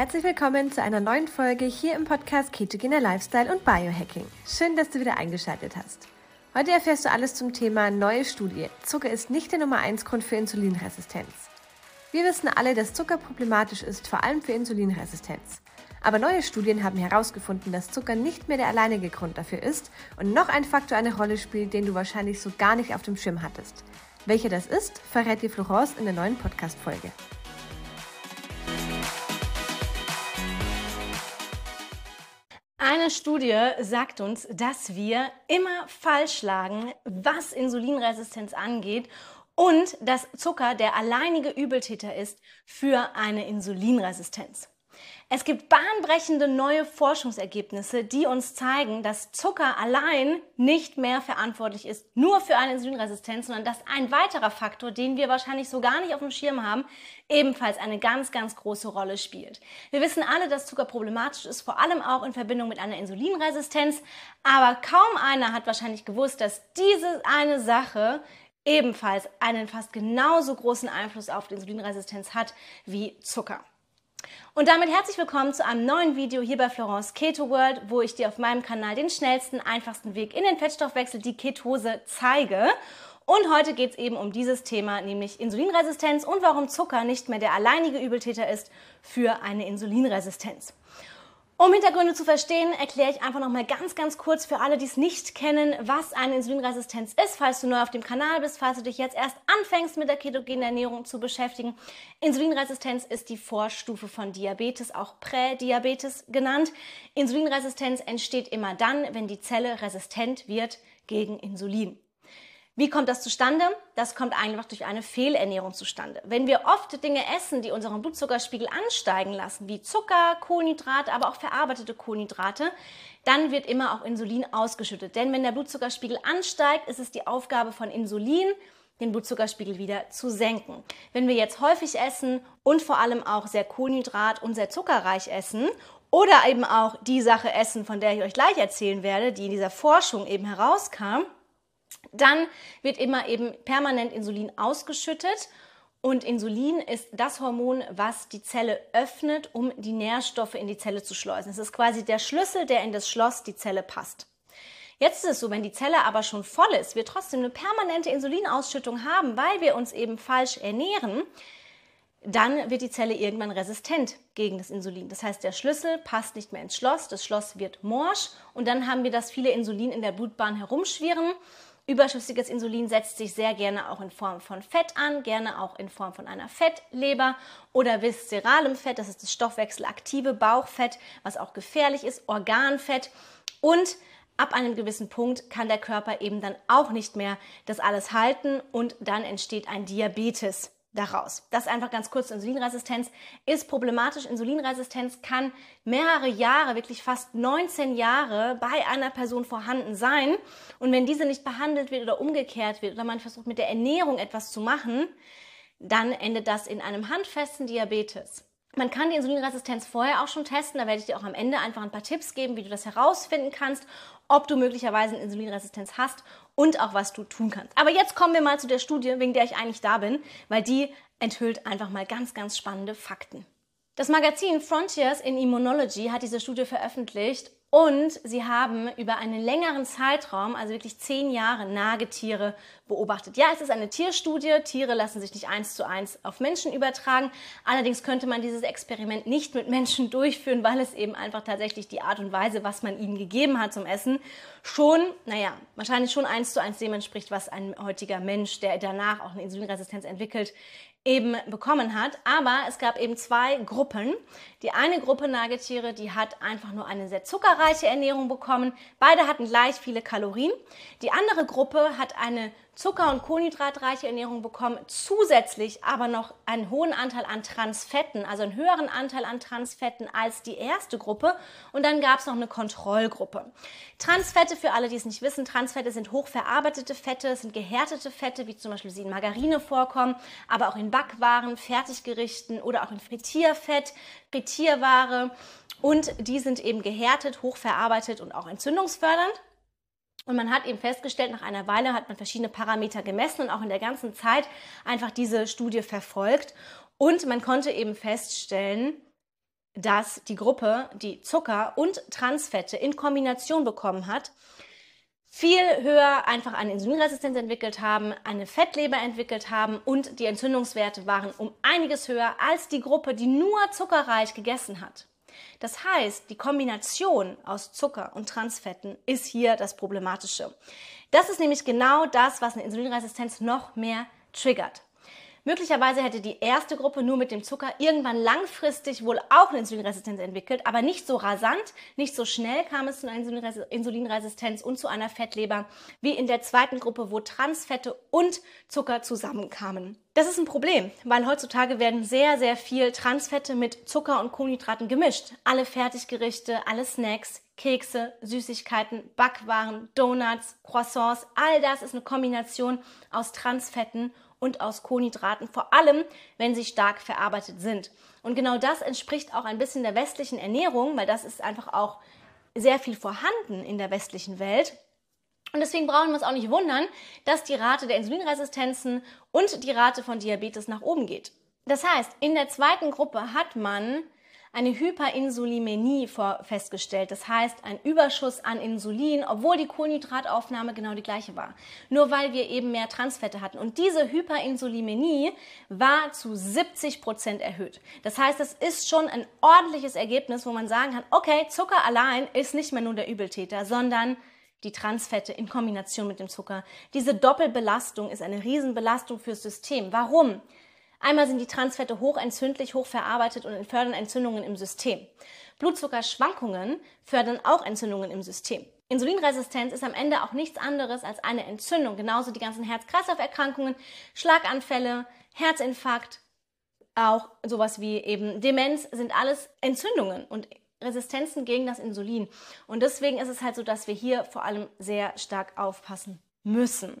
Herzlich willkommen zu einer neuen Folge hier im Podcast Ketogener Lifestyle und Biohacking. Schön, dass du wieder eingeschaltet hast. Heute erfährst du alles zum Thema neue Studie. Zucker ist nicht der Nummer 1 Grund für Insulinresistenz. Wir wissen alle, dass Zucker problematisch ist, vor allem für Insulinresistenz. Aber neue Studien haben herausgefunden, dass Zucker nicht mehr der alleinige Grund dafür ist und noch ein Faktor eine Rolle spielt, den du wahrscheinlich so gar nicht auf dem Schirm hattest. Welcher das ist, verrät dir Florence in der neuen Podcast-Folge. Eine Studie sagt uns, dass wir immer falsch lagen, was Insulinresistenz angeht und dass Zucker der alleinige Übeltäter ist für eine Insulinresistenz. Es gibt bahnbrechende neue Forschungsergebnisse, die uns zeigen, dass Zucker allein nicht mehr verantwortlich ist, nur für eine Insulinresistenz, sondern dass ein weiterer Faktor, den wir wahrscheinlich so gar nicht auf dem Schirm haben, ebenfalls eine ganz, ganz große Rolle spielt. Wir wissen alle, dass Zucker problematisch ist, vor allem auch in Verbindung mit einer Insulinresistenz, aber kaum einer hat wahrscheinlich gewusst, dass diese eine Sache ebenfalls einen fast genauso großen Einfluss auf die Insulinresistenz hat wie Zucker. Und damit herzlich willkommen zu einem neuen Video hier bei Florence Keto World, wo ich dir auf meinem Kanal den schnellsten, einfachsten Weg in den Fettstoffwechsel, die Ketose, zeige. Und heute geht es eben um dieses Thema, nämlich Insulinresistenz und warum Zucker nicht mehr der alleinige Übeltäter ist für eine Insulinresistenz. Um Hintergründe zu verstehen, erkläre ich einfach noch mal ganz, ganz kurz für alle, die es nicht kennen, was eine Insulinresistenz ist, falls du neu auf dem Kanal bist, falls du dich jetzt erst anfängst mit der ketogenen Ernährung zu beschäftigen. Insulinresistenz ist die Vorstufe von Diabetes, auch Prädiabetes genannt. Insulinresistenz entsteht immer dann, wenn die Zelle resistent wird gegen Insulin. Wie kommt das zustande? Das kommt einfach durch eine Fehlernährung zustande. Wenn wir oft Dinge essen, die unseren Blutzuckerspiegel ansteigen lassen, wie Zucker, Kohlenhydrate, aber auch verarbeitete Kohlenhydrate, dann wird immer auch Insulin ausgeschüttet. Denn wenn der Blutzuckerspiegel ansteigt, ist es die Aufgabe von Insulin, den Blutzuckerspiegel wieder zu senken. Wenn wir jetzt häufig essen und vor allem auch sehr kohlenhydrat und sehr zuckerreich essen oder eben auch die Sache essen, von der ich euch gleich erzählen werde, die in dieser Forschung eben herauskam, dann wird immer eben permanent Insulin ausgeschüttet. Und Insulin ist das Hormon, was die Zelle öffnet, um die Nährstoffe in die Zelle zu schleusen. Es ist quasi der Schlüssel, der in das Schloss die Zelle passt. Jetzt ist es so, wenn die Zelle aber schon voll ist, wir trotzdem eine permanente Insulinausschüttung haben, weil wir uns eben falsch ernähren, dann wird die Zelle irgendwann resistent gegen das Insulin. Das heißt, der Schlüssel passt nicht mehr ins Schloss, das Schloss wird morsch und dann haben wir das viele Insulin in der Blutbahn herumschwirren Überschüssiges Insulin setzt sich sehr gerne auch in Form von Fett an, gerne auch in Form von einer Fettleber oder viszeralem Fett, das ist das stoffwechselaktive Bauchfett, was auch gefährlich ist, Organfett. Und ab einem gewissen Punkt kann der Körper eben dann auch nicht mehr das alles halten und dann entsteht ein Diabetes daraus. Das einfach ganz kurz. Insulinresistenz ist problematisch. Insulinresistenz kann mehrere Jahre, wirklich fast 19 Jahre bei einer Person vorhanden sein. Und wenn diese nicht behandelt wird oder umgekehrt wird oder man versucht mit der Ernährung etwas zu machen, dann endet das in einem handfesten Diabetes. Man kann die Insulinresistenz vorher auch schon testen. Da werde ich dir auch am Ende einfach ein paar Tipps geben, wie du das herausfinden kannst, ob du möglicherweise eine Insulinresistenz hast und auch was du tun kannst. Aber jetzt kommen wir mal zu der Studie, wegen der ich eigentlich da bin, weil die enthüllt einfach mal ganz, ganz spannende Fakten. Das Magazin Frontiers in Immunology hat diese Studie veröffentlicht und sie haben über einen längeren Zeitraum, also wirklich zehn Jahre, Nagetiere beobachtet. Ja, es ist eine Tierstudie. Tiere lassen sich nicht eins zu eins auf Menschen übertragen. Allerdings könnte man dieses Experiment nicht mit Menschen durchführen, weil es eben einfach tatsächlich die Art und Weise, was man ihnen gegeben hat zum Essen, schon, naja, wahrscheinlich schon eins zu eins dem entspricht, was ein heutiger Mensch, der danach auch eine Insulinresistenz entwickelt, eben bekommen hat. Aber es gab eben zwei Gruppen. Die eine Gruppe Nagetiere, die hat einfach nur eine sehr zuckerreiche Ernährung bekommen. Beide hatten gleich viele Kalorien. Die andere Gruppe hat eine Zucker- und Kohlenhydratreiche Ernährung bekommen, zusätzlich aber noch einen hohen Anteil an Transfetten, also einen höheren Anteil an Transfetten als die erste Gruppe. Und dann gab es noch eine Kontrollgruppe. Transfette, für alle, die es nicht wissen, Transfette sind hochverarbeitete Fette, sind gehärtete Fette, wie zum Beispiel sie in Margarine vorkommen, aber auch in Backwaren, Fertiggerichten oder auch in Frittierfett, Frittierware. Und die sind eben gehärtet, hochverarbeitet und auch entzündungsfördernd. Und man hat eben festgestellt, nach einer Weile hat man verschiedene Parameter gemessen und auch in der ganzen Zeit einfach diese Studie verfolgt. Und man konnte eben feststellen, dass die Gruppe, die Zucker und Transfette in Kombination bekommen hat, viel höher einfach eine Insulinresistenz entwickelt haben, eine Fettleber entwickelt haben und die Entzündungswerte waren um einiges höher als die Gruppe, die nur zuckerreich gegessen hat. Das heißt, die Kombination aus Zucker und Transfetten ist hier das Problematische. Das ist nämlich genau das, was eine Insulinresistenz noch mehr triggert. Möglicherweise hätte die erste Gruppe nur mit dem Zucker irgendwann langfristig wohl auch eine Insulinresistenz entwickelt, aber nicht so rasant, nicht so schnell kam es zu einer Insulinresistenz und zu einer Fettleber wie in der zweiten Gruppe, wo Transfette und Zucker zusammenkamen. Das ist ein Problem, weil heutzutage werden sehr, sehr viel Transfette mit Zucker und Kohlenhydraten gemischt. Alle Fertiggerichte, alle Snacks, Kekse, Süßigkeiten, Backwaren, Donuts, Croissants, all das ist eine Kombination aus Transfetten und aus Kohlenhydraten, vor allem wenn sie stark verarbeitet sind. Und genau das entspricht auch ein bisschen der westlichen Ernährung, weil das ist einfach auch sehr viel vorhanden in der westlichen Welt. Und deswegen brauchen wir uns auch nicht wundern, dass die Rate der Insulinresistenzen und die Rate von Diabetes nach oben geht. Das heißt, in der zweiten Gruppe hat man eine Hyperinsulinämie festgestellt. Das heißt, ein Überschuss an Insulin, obwohl die Kohlenhydrataufnahme genau die gleiche war. Nur weil wir eben mehr Transfette hatten. Und diese Hyperinsulinämie war zu 70 Prozent erhöht. Das heißt, es ist schon ein ordentliches Ergebnis, wo man sagen kann, okay, Zucker allein ist nicht mehr nur der Übeltäter, sondern die Transfette in Kombination mit dem Zucker. Diese Doppelbelastung ist eine Riesenbelastung fürs System. Warum? Einmal sind die Transfette hochentzündlich, hochverarbeitet und fördern Entzündungen im System. Blutzuckerschwankungen fördern auch Entzündungen im System. Insulinresistenz ist am Ende auch nichts anderes als eine Entzündung. Genauso die ganzen Herz-Kreislauf-Erkrankungen, Schlaganfälle, Herzinfarkt, auch sowas wie eben Demenz sind alles Entzündungen und Resistenzen gegen das Insulin. Und deswegen ist es halt so, dass wir hier vor allem sehr stark aufpassen müssen.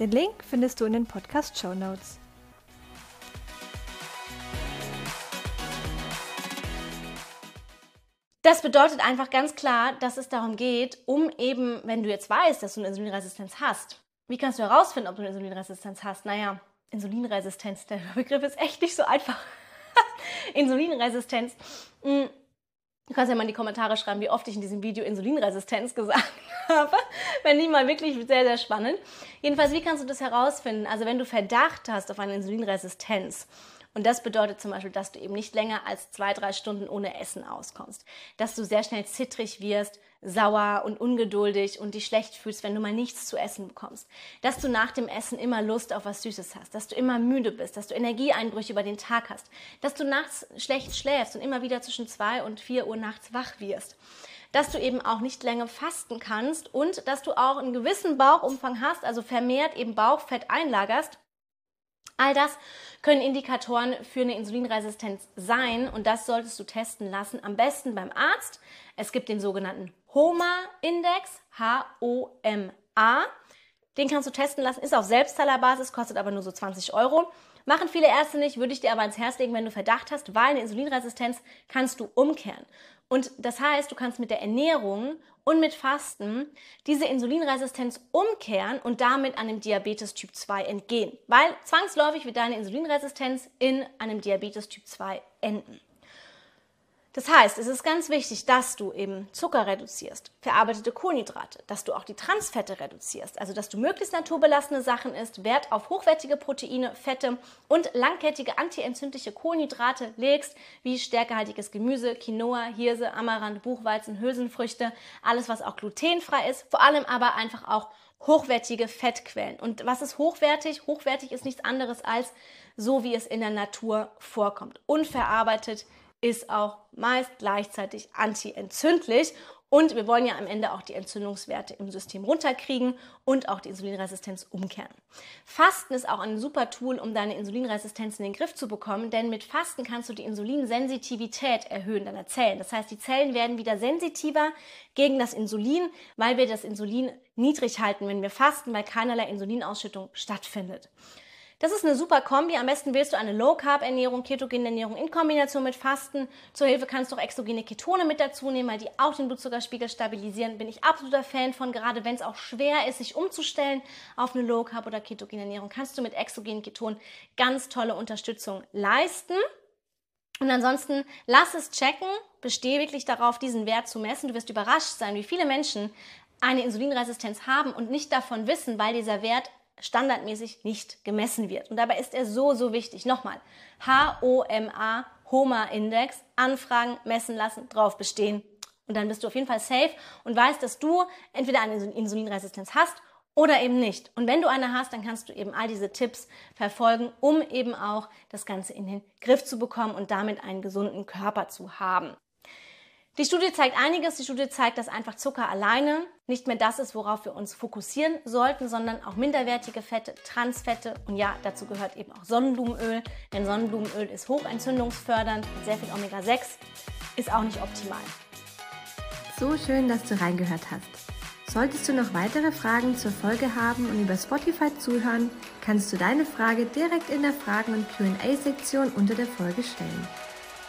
Den Link findest du in den Podcast Show Notes. Das bedeutet einfach ganz klar, dass es darum geht, um eben, wenn du jetzt weißt, dass du eine Insulinresistenz hast, wie kannst du herausfinden, ob du eine Insulinresistenz hast? Naja, Insulinresistenz, der Begriff ist echt nicht so einfach. Insulinresistenz. Hm, Du kannst ja mal in die Kommentare schreiben, wie oft ich in diesem Video Insulinresistenz gesagt habe. Wenn nicht mal wirklich sehr, sehr spannend. Jedenfalls, wie kannst du das herausfinden? Also wenn du Verdacht hast auf eine Insulinresistenz, und das bedeutet zum Beispiel, dass du eben nicht länger als zwei, drei Stunden ohne Essen auskommst, dass du sehr schnell zittrig wirst, sauer und ungeduldig und dich schlecht fühlst, wenn du mal nichts zu essen bekommst, dass du nach dem Essen immer Lust auf was Süßes hast, dass du immer müde bist, dass du Energieeinbrüche über den Tag hast, dass du nachts schlecht schläfst und immer wieder zwischen zwei und vier Uhr nachts wach wirst dass du eben auch nicht länger fasten kannst und dass du auch einen gewissen Bauchumfang hast, also vermehrt eben Bauchfett einlagerst All das können Indikatoren für eine Insulinresistenz sein und das solltest du testen lassen. Am besten beim Arzt. Es gibt den sogenannten HOMA-Index, H-O-M-A. Den kannst du testen lassen, ist auf Selbstzahlerbasis, kostet aber nur so 20 Euro. Machen viele Ärzte nicht, würde ich dir aber ans Herz legen, wenn du Verdacht hast, weil eine Insulinresistenz kannst du umkehren. Und das heißt, du kannst mit der Ernährung und mit Fasten diese Insulinresistenz umkehren und damit einem Diabetes Typ 2 entgehen. Weil zwangsläufig wird deine Insulinresistenz in einem Diabetes Typ 2 enden. Das heißt, es ist ganz wichtig, dass du eben Zucker reduzierst, verarbeitete Kohlenhydrate, dass du auch die Transfette reduzierst, also dass du möglichst naturbelassene Sachen isst, Wert auf hochwertige Proteine, Fette und langkettige antientzündliche Kohlenhydrate legst, wie stärkehaltiges Gemüse, Quinoa, Hirse, Amaranth, Buchweizen, Hülsenfrüchte, alles was auch glutenfrei ist, vor allem aber einfach auch hochwertige Fettquellen. Und was ist hochwertig? Hochwertig ist nichts anderes als so, wie es in der Natur vorkommt. Unverarbeitet, ist auch meist gleichzeitig antientzündlich Und wir wollen ja am Ende auch die Entzündungswerte im System runterkriegen und auch die Insulinresistenz umkehren. Fasten ist auch ein super Tool, um deine Insulinresistenz in den Griff zu bekommen, denn mit Fasten kannst du die Insulinsensitivität erhöhen deiner Zellen. Das heißt, die Zellen werden wieder sensitiver gegen das Insulin, weil wir das Insulin niedrig halten, wenn wir fasten, weil keinerlei Insulinausschüttung stattfindet. Das ist eine super Kombi. Am besten wählst du eine Low-Carb-Ernährung, ketogene Ernährung in Kombination mit Fasten. Zur Hilfe kannst du auch exogene Ketone mit dazu nehmen, weil die auch den Blutzuckerspiegel stabilisieren. Bin ich absoluter Fan von, gerade wenn es auch schwer ist, sich umzustellen auf eine Low-Carb- oder ketogene Ernährung, kannst du mit exogenen Ketonen ganz tolle Unterstützung leisten. Und ansonsten lass es checken, bestehe wirklich darauf, diesen Wert zu messen. Du wirst überrascht sein, wie viele Menschen eine Insulinresistenz haben und nicht davon wissen, weil dieser Wert standardmäßig nicht gemessen wird. Und dabei ist er so, so wichtig. Nochmal, HOMA, HOMA-Index, anfragen, messen lassen, drauf bestehen. Und dann bist du auf jeden Fall safe und weißt, dass du entweder eine Insulinresistenz hast oder eben nicht. Und wenn du eine hast, dann kannst du eben all diese Tipps verfolgen, um eben auch das Ganze in den Griff zu bekommen und damit einen gesunden Körper zu haben. Die Studie zeigt einiges. Die Studie zeigt, dass einfach Zucker alleine nicht mehr das ist, worauf wir uns fokussieren sollten, sondern auch minderwertige Fette, Transfette und ja, dazu gehört eben auch Sonnenblumenöl, denn Sonnenblumenöl ist hochentzündungsfördernd mit sehr viel Omega-6, ist auch nicht optimal. So schön, dass du reingehört hast. Solltest du noch weitere Fragen zur Folge haben und über Spotify zuhören, kannst du deine Frage direkt in der Fragen- und QA-Sektion unter der Folge stellen.